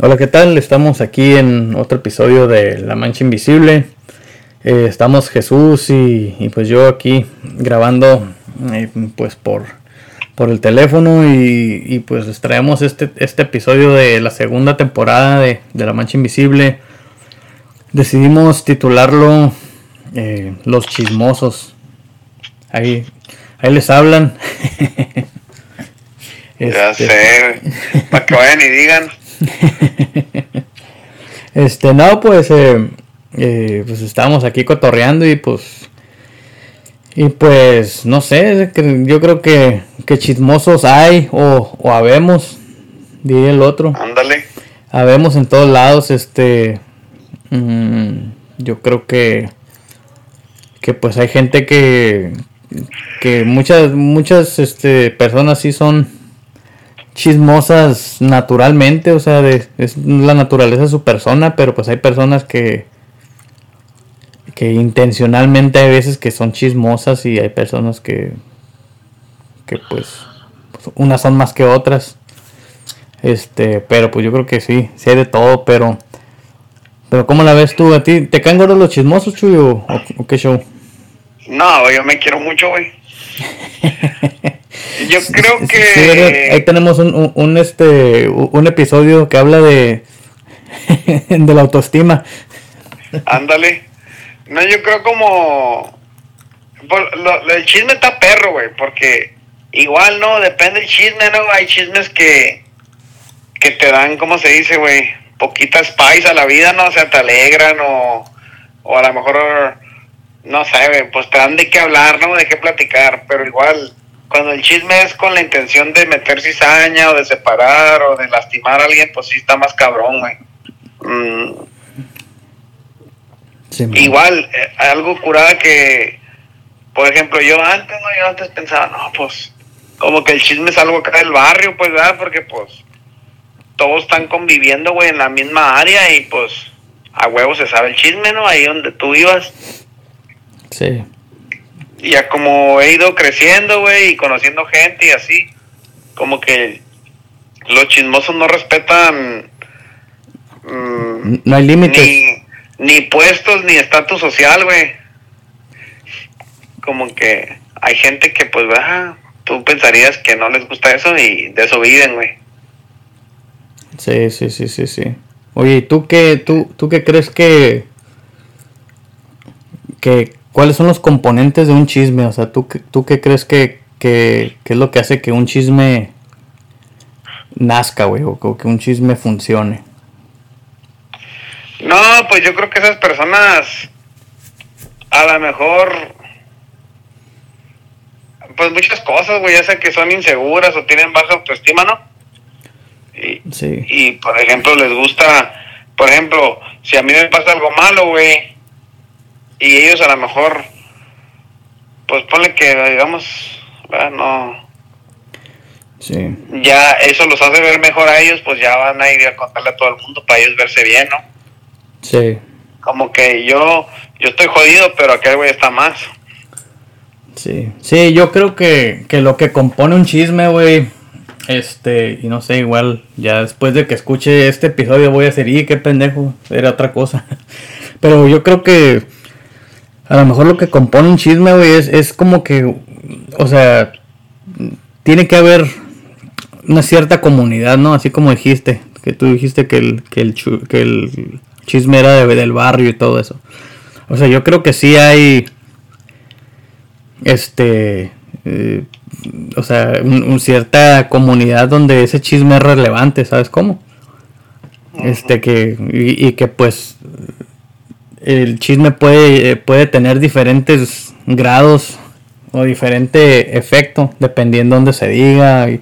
Hola, ¿qué tal? Estamos aquí en otro episodio de La Mancha Invisible. Eh, estamos Jesús y, pues yo aquí grabando eh, pues por, por el teléfono y, pues les traemos este, este episodio de la segunda temporada de, La Mancha Invisible. Decidimos titularlo eh, Los Chismosos. Ahí, ahí les hablan. Ya este, sé, para que vayan y digan. este, no, pues, eh, eh, pues estamos aquí cotorreando y pues, y pues, no sé, yo creo que, que chismosos hay o, o habemos, diría el otro. Ándale. Habemos en todos lados, este, mm, yo creo que, que pues hay gente que, que muchas, muchas, este, personas sí son chismosas naturalmente, o sea, de, es la naturaleza de su persona, pero pues hay personas que que intencionalmente hay veces que son chismosas y hay personas que que pues, pues, unas son más que otras. Este, pero pues yo creo que sí, sí hay de todo, pero pero ¿cómo la ves tú? ¿A ti te caen gordos los chismosos, Chuyo? ¿O, qué show? No, yo me quiero mucho, güey. Yo creo que. ahí tenemos un, un, este, un episodio que habla de. de la autoestima. Ándale. No, yo creo como. el chisme está perro, güey, porque igual, ¿no? Depende del chisme, ¿no? Hay chismes que. que te dan, ¿cómo se dice, güey? Poquita spice a la vida, ¿no? O sea, te alegran o. o a lo mejor. No sé, pues te dan de qué hablar, ¿no? De qué platicar, pero igual cuando el chisme es con la intención de meter cizaña o de separar o de lastimar a alguien, pues sí está más cabrón, güey. Mm. Igual, eh, algo curada que, por ejemplo, yo antes, no, yo antes pensaba, no, pues, como que el chisme es algo acá del barrio, pues, ¿verdad? Porque, pues, todos están conviviendo, güey, en la misma área y, pues, a huevo se sabe el chisme, ¿no? Ahí donde tú ibas. Sí ya como he ido creciendo, güey, y conociendo gente y así, como que los chismosos no respetan... Mm, no hay límites. Ni, ni puestos, ni estatus social, güey. Como que hay gente que, pues, va, tú pensarías que no les gusta eso y de eso viven, güey. Sí, sí, sí, sí, sí. Oye, ¿tú qué, tú, tú qué crees que, que ¿Cuáles son los componentes de un chisme? O sea, ¿tú, tú qué crees que, que, es lo que hace que un chisme nazca, güey? O que un chisme funcione. No, pues yo creo que esas personas a lo mejor pues muchas cosas, güey, ya sea que son inseguras o tienen baja autoestima, ¿no? Y, sí. y por ejemplo les gusta, por ejemplo, si a mí me pasa algo malo, güey, y ellos a lo mejor, pues ponle que, digamos, no. Sí. Ya eso los hace ver mejor a ellos, pues ya van a ir a contarle a todo el mundo para ellos verse bien, ¿no? Sí. Como que yo, yo estoy jodido, pero aquel güey está más. Sí, sí, yo creo que, que lo que compone un chisme, güey, este, y no sé, igual, ya después de que escuche este episodio voy a decir, y qué pendejo, era otra cosa. Pero yo creo que a lo mejor lo que compone un chisme, güey, es, es como que, o sea, tiene que haber una cierta comunidad, ¿no? Así como dijiste, que tú dijiste que el, que el, que el chisme era de, del barrio y todo eso. O sea, yo creo que sí hay, este, eh, o sea, una cierta comunidad donde ese chisme es relevante, ¿sabes cómo? Este que, y que pues el chisme puede, puede tener diferentes grados o diferente efecto dependiendo dónde se diga y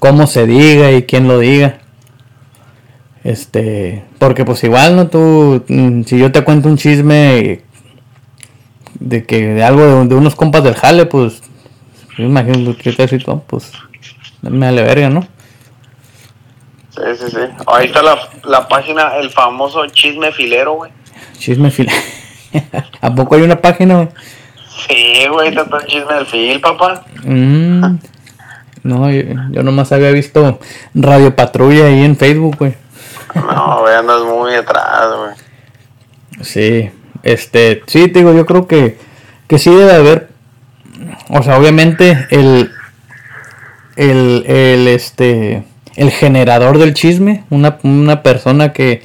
cómo se diga y quién lo diga. Este, porque pues igual no tú mm, si yo te cuento un chisme de que de algo de, unos compas del jale, pues yo imagino que te cito, pues me vale verga, ¿no? Sí, sí, sí. Ahí está la, la página, el famoso chisme filero, güey. Chisme fil. ¿A poco hay una página? Sí, güey, está todo chisme del fil, papá. Mm. No, yo, nomás había visto Radio Patrulla ahí en Facebook, güey. No, güey, andas muy atrás, güey. Sí, este, sí, te digo, yo creo que, que sí debe haber, o sea, obviamente el, el, el, este, el generador del chisme, una, una persona que,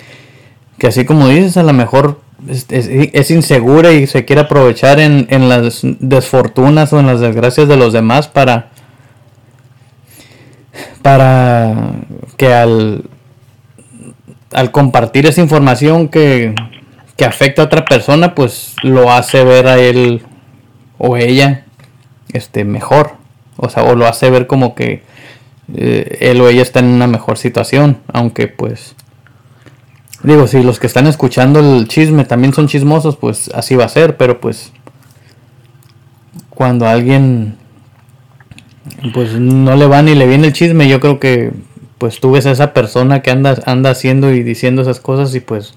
que así como dices, a lo mejor es, insegura y se quiere aprovechar en, las desfortunas o en las desgracias de los demás para para que al al compartir esa información que, que afecta a otra persona pues lo hace ver a él o ella este mejor. O sea o lo hace ver como que eh, él o ella está en una mejor situación aunque pues Digo, si los que están escuchando el chisme también son chismosos, pues así va a ser, pero pues cuando alguien pues no le va ni le viene el chisme, yo creo que pues tú ves a esa persona que anda anda haciendo y diciendo esas cosas y pues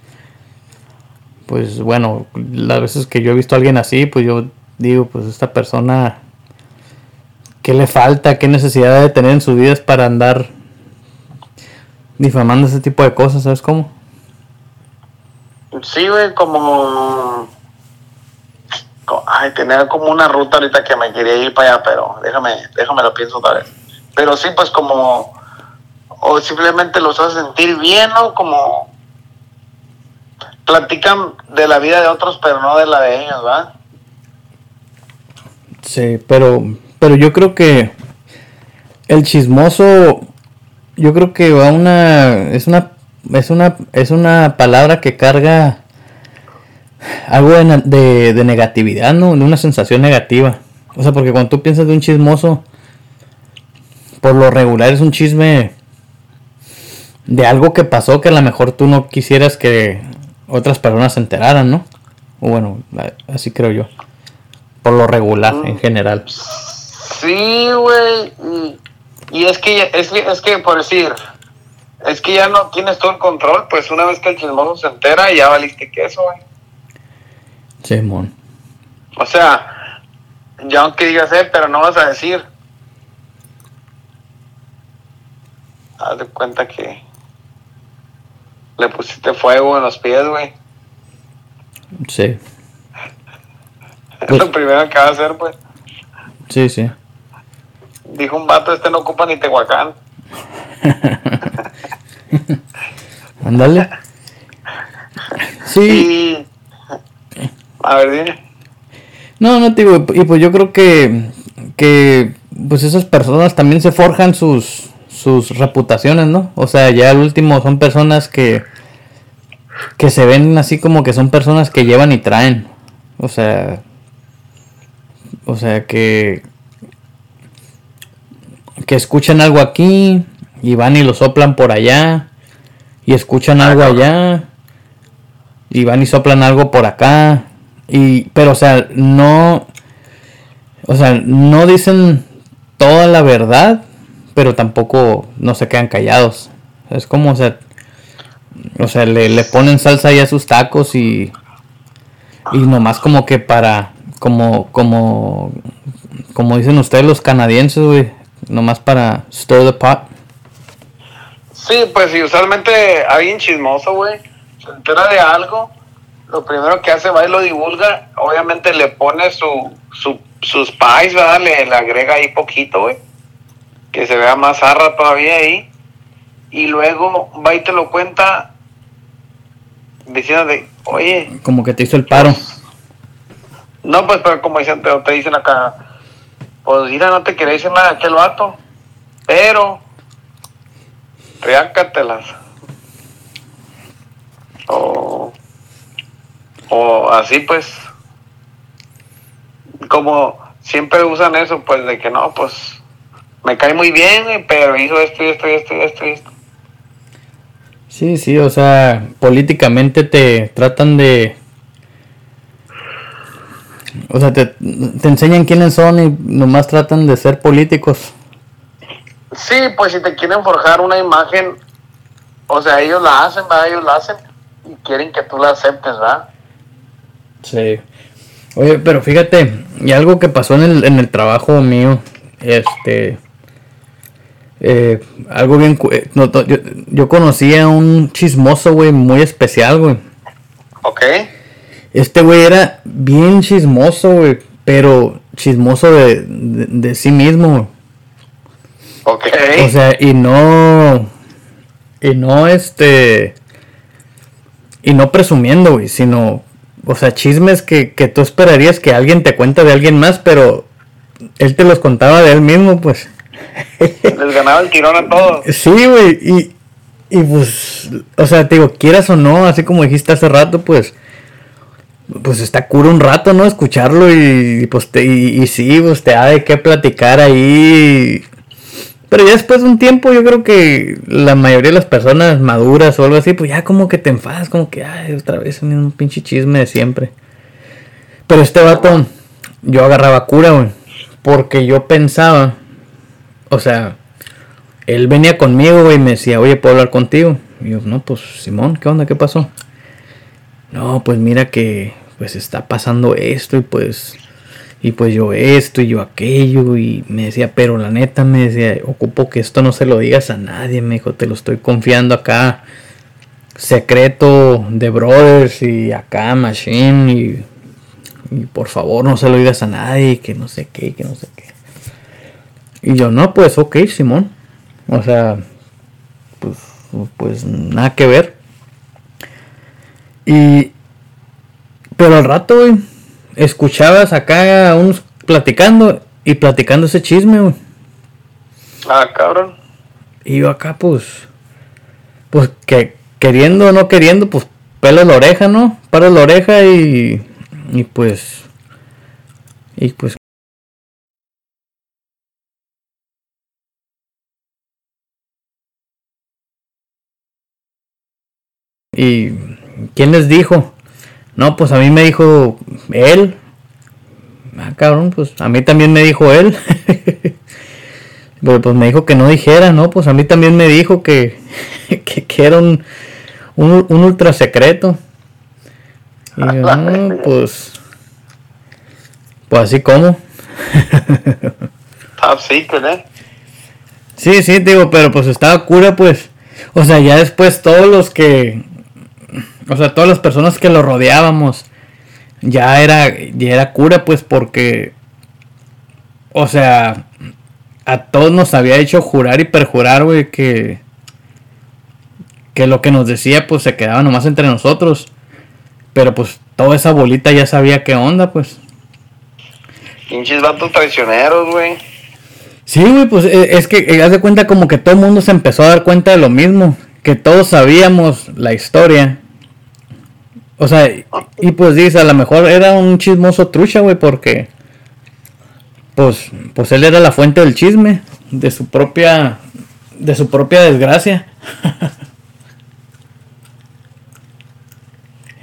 pues bueno, las veces que yo he visto a alguien así, pues yo digo, pues esta persona qué le falta, qué necesidad de tener en sus vidas para andar difamando ese tipo de cosas, ¿sabes cómo? Sí, güey, como... Ay, tenía como una ruta ahorita que me quería ir para allá, pero déjame, déjame lo pienso otra vez. Pero sí, pues como... O simplemente los hace sentir bien, ¿no? Como... Platican de la vida de otros, pero no de la de ellos, ¿verdad? Sí, pero, pero yo creo que el chismoso, yo creo que va una, es una es una, es una palabra que carga algo de, de, negatividad, ¿no? De una sensación negativa. O sea, porque cuando tú piensas de un chismoso, por lo regular es un chisme de algo que pasó que a lo mejor tú no quisieras que otras personas se enteraran, ¿no? O bueno, así creo yo. Por lo regular, en general. Sí, güey. Y, es que, es, es que, por decir, es que ya no tienes todo el control, pues una vez que el chismoso se entera, ya valiste queso, güey. Simón. O sea, ya aunque digas, eh, pero no vas a decir. Haz de cuenta que le pusiste fuego en los pies, güey. Sí. Es lo primero que va a hacer, pues. Sí, sí. Dijo un vato, este no ocupa ni Tehuacán. Ándale. Sí. A ver, dime. No, no, digo, y pues yo creo que, que pues esas personas también se forjan sus, sus reputaciones, ¿no? O sea, ya al último son personas que, que se ven así como que son personas que llevan y traen. O sea, o sea que, que escuchan algo aquí, y van y lo soplan por allá y escuchan algo allá y van y soplan algo por acá y pero o sea no o sea no dicen toda la verdad pero tampoco no se quedan callados. Es como o sea o sea le, le ponen salsa ahí a sus tacos y y nomás como que para como como como dicen ustedes los canadienses güey nomás para stir the pot Sí, pues sí, usualmente alguien chismoso, güey, se entera de algo, lo primero que hace va y lo divulga, obviamente le pone su, su sus pies, ¿verdad? Le, le, agrega ahí poquito, güey, que se vea más arra todavía ahí, y luego va y te lo cuenta diciendo oye... Como que te hizo el paro. no, pues, pero como dicen, te, dicen acá, pues mira, no te quería decir nada aquel vato, pero riácatelas. O, o así pues, como siempre usan eso, pues de que no, pues me cae muy bien, pero hizo esto y esto y esto y esto y esto. Sí, sí, o sea, políticamente te tratan de... O sea, te, te enseñan quiénes son y nomás tratan de ser políticos. Sí, pues si te quieren forjar una imagen, o sea, ellos la hacen, ¿verdad? Ellos la hacen y quieren que tú la aceptes, ¿verdad? Sí. Oye, pero fíjate, y algo que pasó en el, en el trabajo mío, este, Eh, algo bien... Eh, yo, yo conocí a un chismoso, güey, muy especial, güey. Ok. Este güey era bien chismoso, güey, pero chismoso de, de, sí mismo. Ok. O sea, y no... Y no, este... Y no presumiendo, güey, sino... O sea, chismes que, que tú esperarías que alguien te cuenta de alguien más, pero él te los contaba de él mismo, pues. Les ganaba el tirón a todos. Sí, güey, y, y pues, o sea, te digo, quieras o no, así como dijiste hace rato, pues, pues está cura un rato, ¿no? Escucharlo y, pues, te, y, sí, pues te ha de qué platicar ahí. Pero ya después de un tiempo, yo creo que la mayoría de las personas maduras o algo así, pues ya como que te enfadas, como que, ay, otra vez un pinche chisme de siempre. Pero este vato, yo agarraba cura, güey. Porque yo pensaba, o sea, él venía conmigo y me decía, oye, ¿puedo hablar contigo? Y yo, no, pues Simón, ¿qué onda? ¿Qué pasó? No, pues mira que pues está pasando esto y pues y pues yo esto y yo aquello y me decía, pero la neta me decía, ocupo que esto no se lo digas a nadie, me dijo, te lo estoy confiando acá, secreto de brothers y acá machine y y por favor no se lo digas a nadie, que no sé qué, que no sé qué. Y yo, no, pues ok, Simón. O sea, pues, pues nada que ver. Y, pero al rato, güey, escuchabas acá a unos platicando y platicando ese chisme, güey. Ah, cabrón. Y yo acá, pues, pues que queriendo o no queriendo, pues pelo la oreja, ¿no? Para la oreja y y pues. Y pues. ¿Y quién les dijo? No, pues a mí me dijo él. Ah, cabrón, pues a mí también me dijo él. pues me dijo que no dijera, ¿no? Pues a mí también me dijo que, que, era un, un, un ultra secreto. Y yo, no, pues. Pues así como. Top secret, ¿eh? Sí, sí, digo, pero pues estaba cura, pues. O sea, ya después todos los que. O sea, todas las personas que lo rodeábamos. Ya era, ya era cura, pues, porque. O sea, a todos nos había hecho jurar y perjurar, güey, que. Que lo que nos decía, pues se quedaba nomás entre nosotros. Pero pues toda esa bolita ya sabía qué onda, pues. Pinches vatos traicioneros, güey. Sí, güey, pues eh, es que eh, haz de cuenta como que todo el mundo se empezó a dar cuenta de lo mismo. Que todos sabíamos la historia. O sea, y pues dice, a lo mejor era un chismoso trucha, güey, porque. Pues, pues él era la fuente del chisme. De su propia. De su propia desgracia.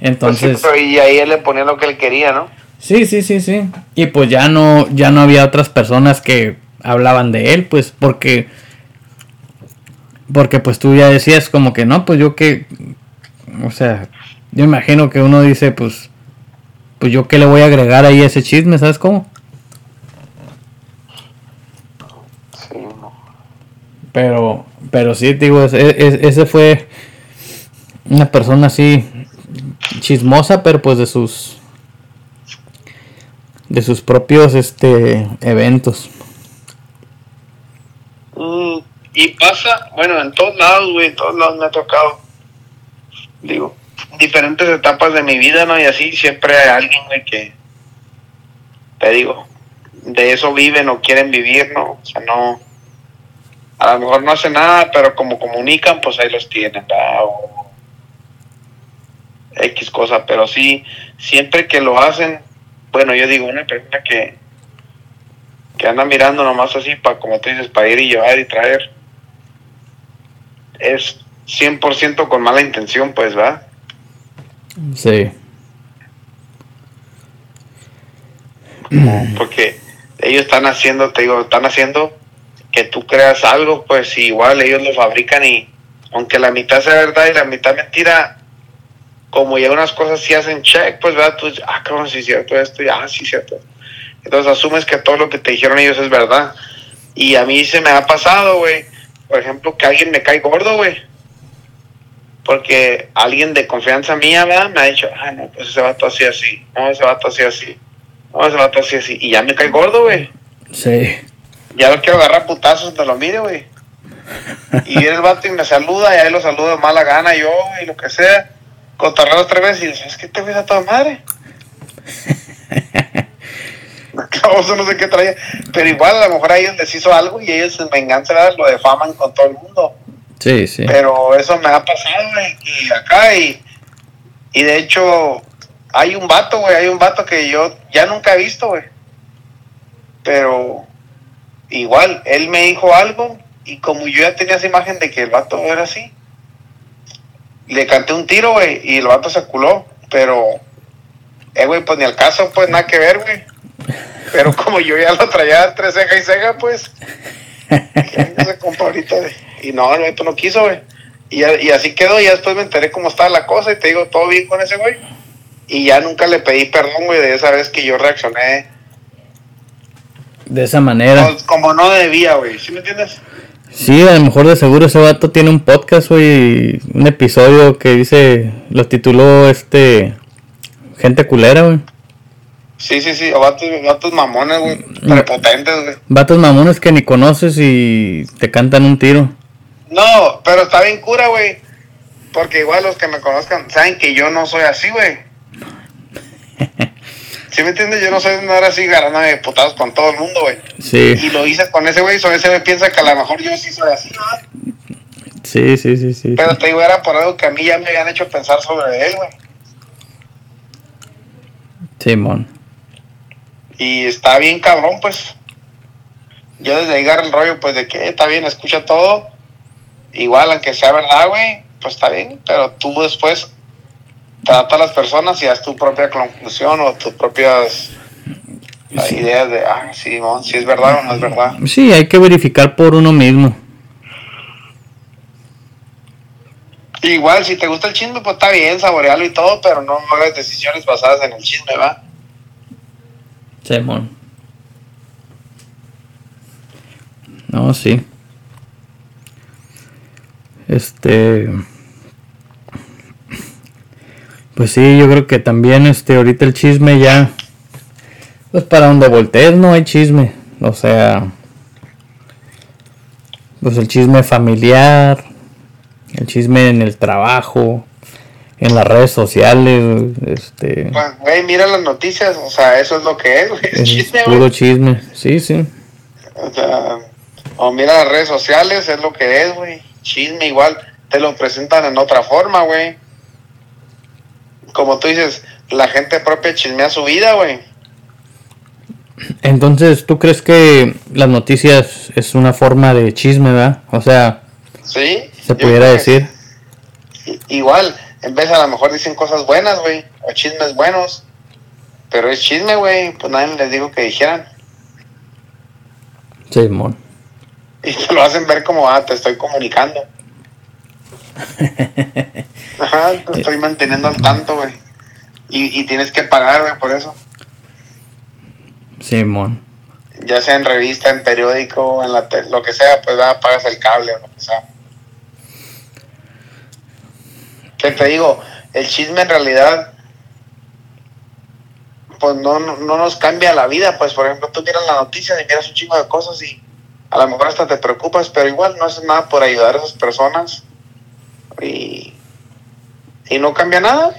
Entonces. Pues y ahí él le ponía lo que él quería, ¿no? Sí, sí, sí, sí. Y pues ya no, ya no había otras personas que hablaban de él, pues porque, porque pues tú ya decías como que no, pues yo que, o sea, yo imagino que uno dice, pues, pues yo qué le voy a agregar ahí a ese chisme, ¿sabes cómo? Sí. Pero, pero sí, digo, ese, ese fue una persona así chismosa, pero pues de sus de sus propios este eventos. Mm, y pasa, bueno, en todos lados, güey, en todos lados me ha tocado. Digo, diferentes etapas de mi vida, ¿no? Y así siempre hay alguien, güey, que, te digo, de eso viven o quieren vivir, ¿no? O sea, no, a lo mejor no hace nada, pero como comunican, pues ahí los tienen, ¿verdad? O X cosa, pero sí, siempre que lo hacen, bueno, yo digo, una persona que, que anda mirando nomás así, para como tú dices, para ir y llevar y traer, es 100% con mala intención, pues, ¿va? Sí. Porque ellos están haciendo, te digo, están haciendo que tú creas algo, pues igual ellos lo fabrican y aunque la mitad sea verdad y la mitad mentira, como ya unas cosas sí hacen check, pues, ¿verdad? Tú, ah, cabrón, sí es cierto esto, ya, sí es cierto. Entonces asumes que todo lo que te dijeron ellos es verdad. Y a mí se me ha pasado, güey, por ejemplo, que alguien me cae gordo, güey. Porque alguien de confianza mía, ¿verdad? Me ha dicho, ah, no, pues ese vato así, así. No, ese vato así, así. No, ese vato así, así. Y ya me cae gordo, güey. Sí. Ya lo quiero agarrar putazos, te lo mire, güey. Y el vato y me saluda, y ahí lo saludo de mala gana yo, y lo que sea. Cotorreo tres veces y dices, es que te ves a toda madre. Caboso no sé qué traía. Pero igual a lo mejor a ellos les hizo algo y ellos en venganza ¿verdad? lo defaman con todo el mundo. Sí, sí. Pero eso me ha pasado, y acá y, y de hecho hay un vato, güey, hay un vato que yo ya nunca he visto, güey. Pero igual, él me dijo algo y como yo ya tenía esa imagen de que el vato era así, le canté un tiro, güey, y el vato se culó, pero, eh, güey, pues ni al caso, pues nada que ver, güey. Pero como yo ya lo traía entre ceja y ceja, pues, se compa ahorita, güey. Y no, el vato no quiso, güey. Y, y así quedó, y ya después me enteré cómo estaba la cosa, y te digo, todo bien con ese güey. Y ya nunca le pedí perdón, güey, de esa vez que yo reaccioné De esa manera. como no debía, güey. ¿Sí me entiendes? Sí, a lo mejor de seguro ese vato tiene un podcast, güey. Un episodio que dice. Lo tituló este. Gente culera, güey. Sí, sí, sí, o vatos, vatos mamones, güey, prepotentes, güey. Vatos mamones que ni conoces y te cantan un tiro. No, pero está bien cura, güey. Porque igual los que me conozcan saben que yo no soy así, güey. ¿Sí me entiendes? Yo no soy andar así ganándome de putados con todo el mundo, güey. Sí, Y lo hice con ese güey, so ese güey piensa que a lo mejor yo sí soy así, ¿no? sí, sí, sí, sí. Pero te digo, era por algo que a mí ya me habían hecho pensar sobre él, güey. Simón. Y está bien cabrón, pues. Yo desde ahí agarro el rollo, pues, de que está bien, escucha todo. Igual, aunque sea verdad, güey, pues está bien. Pero tú después trata a las personas y haz tu propia conclusión o tus propias ideas de, ah, sí, si es verdad o no es verdad. Sí, hay que verificar por uno mismo. Igual, si te gusta el chisme, pues está bien, saborealo y todo, pero no hagas decisiones basadas en el chisme, ¿va? Simón. No, sí. Este. Pues sí, yo creo que también este ahorita el chisme ya. Pues para donde voltees no hay chisme. O sea. Pues el chisme familiar. El chisme en el trabajo. En las redes sociales. Este. Pues, güey, mira las noticias, o sea, eso es lo que es, güey, es chisme, puro güey. chisme. Sí, sí. O sea, o mira las redes sociales, es lo que es, güey. Chisme igual, te lo presentan en otra forma, güey. Como tú dices, la gente propia chismea su vida, güey. Entonces, ¿tú crees que las noticias es una forma de chisme, verdad? O sea, ¿Sí? se pudiera decir. Igual, en vez a lo mejor dicen cosas buenas, güey, o chismes buenos. Pero es chisme, güey, pues nadie les dijo que dijeran. Simón. Y te lo hacen ver como, ah, te estoy comunicando. Ajá, te estoy manteniendo al tanto, güey. Y, y tienes que pagar, güey, por eso. Simón. Ya sea en revista, en periódico, en la te- lo que sea, pues ya pagas el cable o lo que sea. ¿Qué te digo? El chisme en realidad, pues no, no, no nos cambia la vida. Pues, por ejemplo, tú miras la noticia y miras un chingo de cosas y a lo mejor hasta te preocupas, pero igual no haces nada por ayudar a esas personas y, y no cambia nada.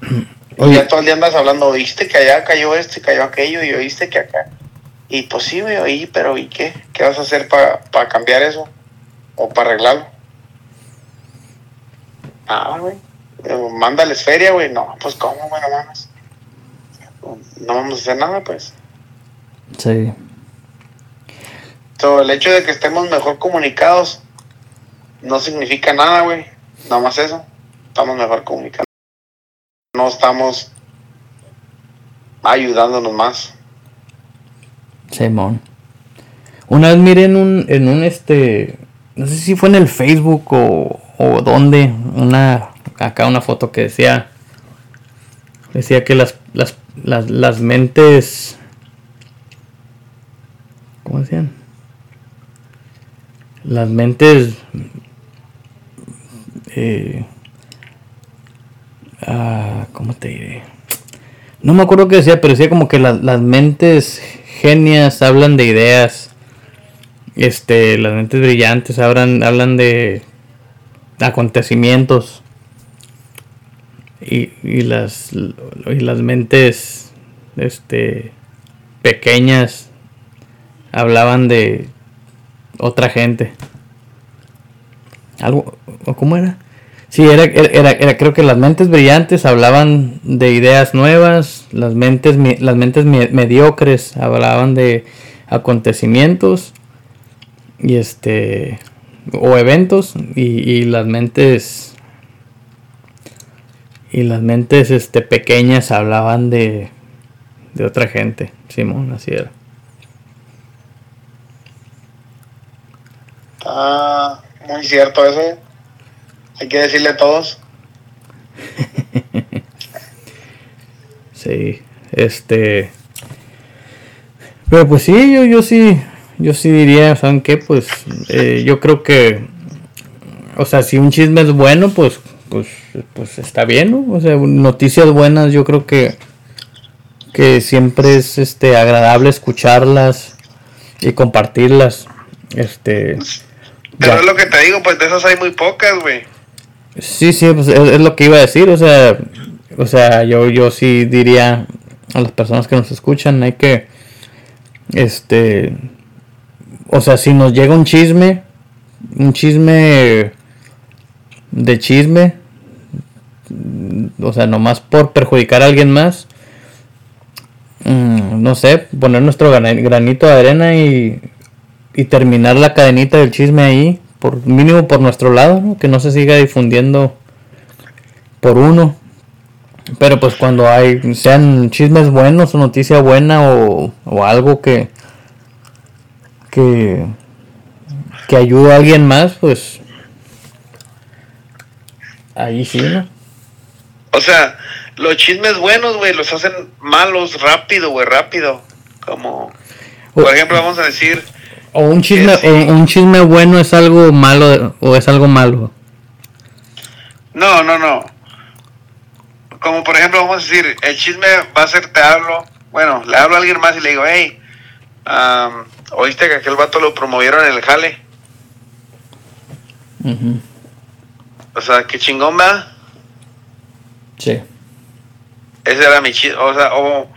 Oye, ya todo el día andas hablando, oíste que allá cayó esto y cayó aquello y oíste que acá. Y pues sí, me oí, pero ¿y qué? ¿Qué vas a hacer para cambiar eso? ¿O para arreglarlo? Nada, güey. Mándales feria, güey. No, pues ¿cómo, güey? No mames. No vamos a hacer nada, pues. sí. So, el hecho de que estemos mejor comunicados no significa nada, güey. Nada más eso. Estamos mejor comunicados. No estamos ayudándonos más. Simón. Una vez miré en un, en un este, no sé si fue en el Facebook o, o dónde, una, acá una foto que decía, decía que las, las, las, las mentes, ¿cómo decían? Las mentes eh, ah, ¿cómo te diré? No me acuerdo qué decía, pero decía como que las mentes genias hablan de ideas. Este, las mentes brillantes hablan, hablan de acontecimientos. Y, y las y las mentes este pequeñas hablaban de otra gente. Algo, ¿o cómo era? Sí, era, era, era, creo que las mentes brillantes hablaban de ideas nuevas, las mentes, las mentes mediocres hablaban de acontecimientos y este o eventos y, las mentes y las mentes este pequeñas hablaban de de otra gente, Simón, así era. Ah, muy cierto eso. Hay que decirle a todos. sí, este. Pero pues sí, yo, yo sí, yo sí diría, ¿saben qué? Pues eh, yo creo que, o sea, si un chisme es bueno, pues, pues, pues está bien, ¿no? O sea, noticias buenas, yo creo que, que siempre es, este, agradable escucharlas y compartirlas, este. Pero es lo que te digo, pues de esas hay muy pocas, güey. Sí, sí, pues es, lo que iba a decir, o sea, o sea, yo, yo sí diría a las personas que nos escuchan, hay que, este, o sea, si nos llega un chisme, un chisme de chisme, o sea, nomás por perjudicar a alguien más, mm, no sé, poner nuestro granito de arena y, y terminar la cadenita del chisme ahí, por mínimo por nuestro lado, que no se siga difundiendo por uno. Pero pues cuando hay, sean chismes buenos o noticia buena o, o algo que, que, que ayude a alguien más, pues ahí sí, ¿no? O sea, los chismes buenos, güey, los hacen malos rápido, güey, rápido. Como, por ejemplo, vamos a decir, o un chisme, un chisme bueno es algo malo o es algo malo. No, no, no. Como por ejemplo, vamos a decir, el chisme va a ser, te hablo, bueno, le hablo a alguien más y le digo, hey, oíste que aquel vato lo promovieron en el jale. O sea, qué chingón va. Sí. Ese era mi chisme, o sea, o,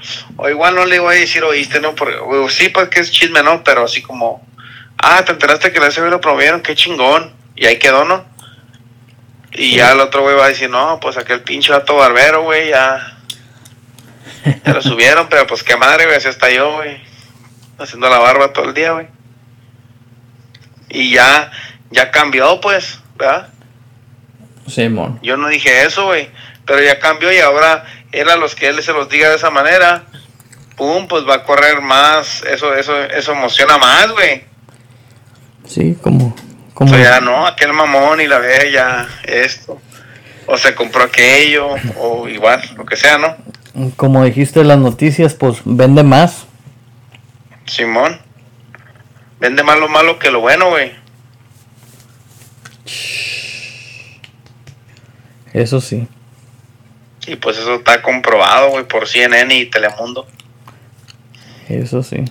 igual no le voy a decir, oíste, no, porque, sí, pues que es chisme, no, pero así como, ah, te enteraste que la SB lo promovieron, qué chingón, y ahí quedó, ¿no? Y ya el otro güey va a decir, no, pues aquel pinche vato barbero, güey, ya, ya lo subieron, pero pues qué madre, güey, así está yo, güey, haciendo la barba todo el día, güey. Y ya, ya cambió, pues, ¿verdad? Sí, mon. Yo no dije eso, güey, pero ya cambió y ahora él a los que él se los diga de esa manera, pum, pues va a correr más, eso, eso, eso emociona más, güey. Sí, como, como. O sea, ya no, aquel mamón y la bella, esto. O se compró aquello, o igual, lo que sea, ¿no? Como dijiste en las noticias, pues vende más. Simón. Vende más lo malo que lo bueno, güey. Eso sí. Y pues eso está comprobado, güey, por CNN y Telemundo. Eso sí.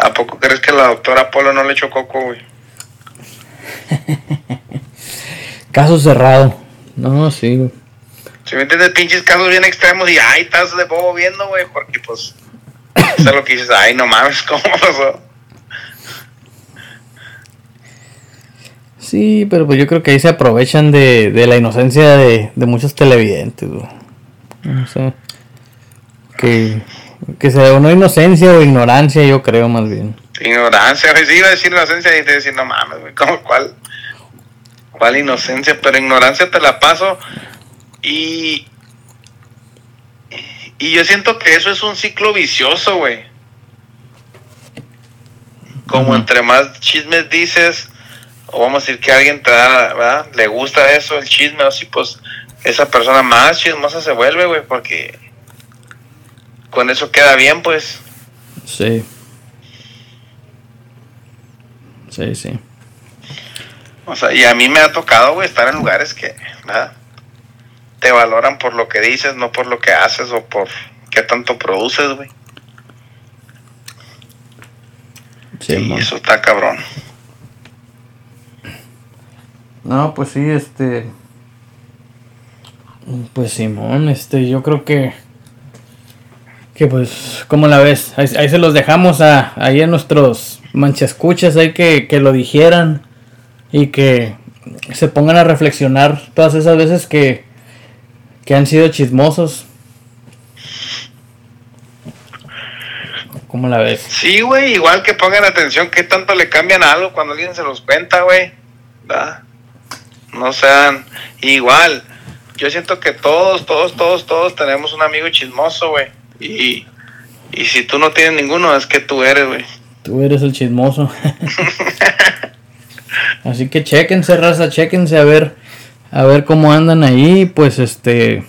¿A poco crees que la doctora Polo no le echó coco, güey? Caso cerrado. No, sí, güey. Si me entiendes, pinches casos bien extremos y ay, estás de bobo viendo, güey, porque pues. eso es lo que dices, ay, no mames, ¿cómo pasó? Sí, pero pues yo creo que ahí se aprovechan de, de la inocencia de, de muchos televidentes, güey. No sé. Que, que sea una inocencia o ignorancia, yo creo más bien. Ignorancia, güey. Sí, iba a decir inocencia y te decir, no mames, güey. ¿Cómo, cuál, ¿Cuál inocencia? Pero ignorancia te la paso. Y. Y yo siento que eso es un ciclo vicioso, güey. Como entre más chismes dices, o vamos a decir que alguien te da, ¿verdad? Le gusta eso, el chisme, así pues esa persona más chismosa se vuelve, güey, porque con eso queda bien, pues. Sí. Sí, sí. O sea, y a mí me ha tocado, güey, estar en lugares que, ¿verdad? Te valoran por lo que dices, no por lo que haces o por qué tanto produces, güey. Sí, y eso está cabrón. No, pues sí, este. Pues Simón, este, yo creo que. Que pues, ¿cómo la ves? Ahí, ahí se los dejamos a, ahí a nuestros manchascuchas, ahí que, que lo dijeran y que se pongan a reflexionar todas esas veces que, que han sido chismosos. ¿Cómo la ves? Sí, güey, igual que pongan atención qué tanto le cambian a algo cuando alguien se los cuenta, güey. No sean igual. Yo siento que todos, todos, todos, todos tenemos un amigo chismoso, güey. Y, y si tú no tienes ninguno, es que tú eres, güey. Tú eres el chismoso. Así que chequense, raza, chequense a ver, a ver cómo andan ahí, pues este.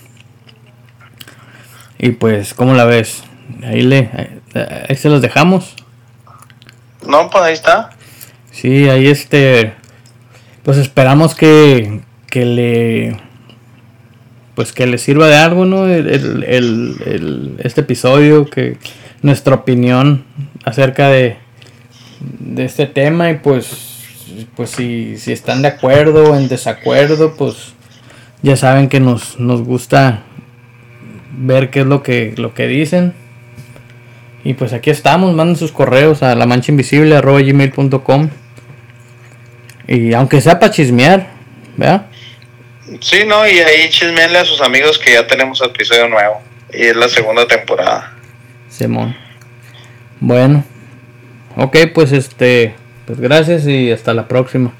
Y pues, ¿cómo la ves? Ahí le, ahí, ahí se los dejamos. No, pues ahí está. Sí, ahí este. Pues esperamos que, que le. Pues que le sirva de algo, ¿no? El, el- el- este episodio, que nuestra opinión acerca de, de este tema y pues pues si, si están de acuerdo o en desacuerdo, pues ya saben que nos, nos gusta ver qué es lo que, lo que dicen. Y pues aquí estamos, manden sus correos a la mancha invisible. Y aunque sea para chismear, ¿verdad? Sí, no, y ahí chismenle a sus amigos que ya tenemos episodio nuevo. Y es la segunda temporada. Simón. Bueno. Ok, pues este. Pues gracias y hasta la próxima.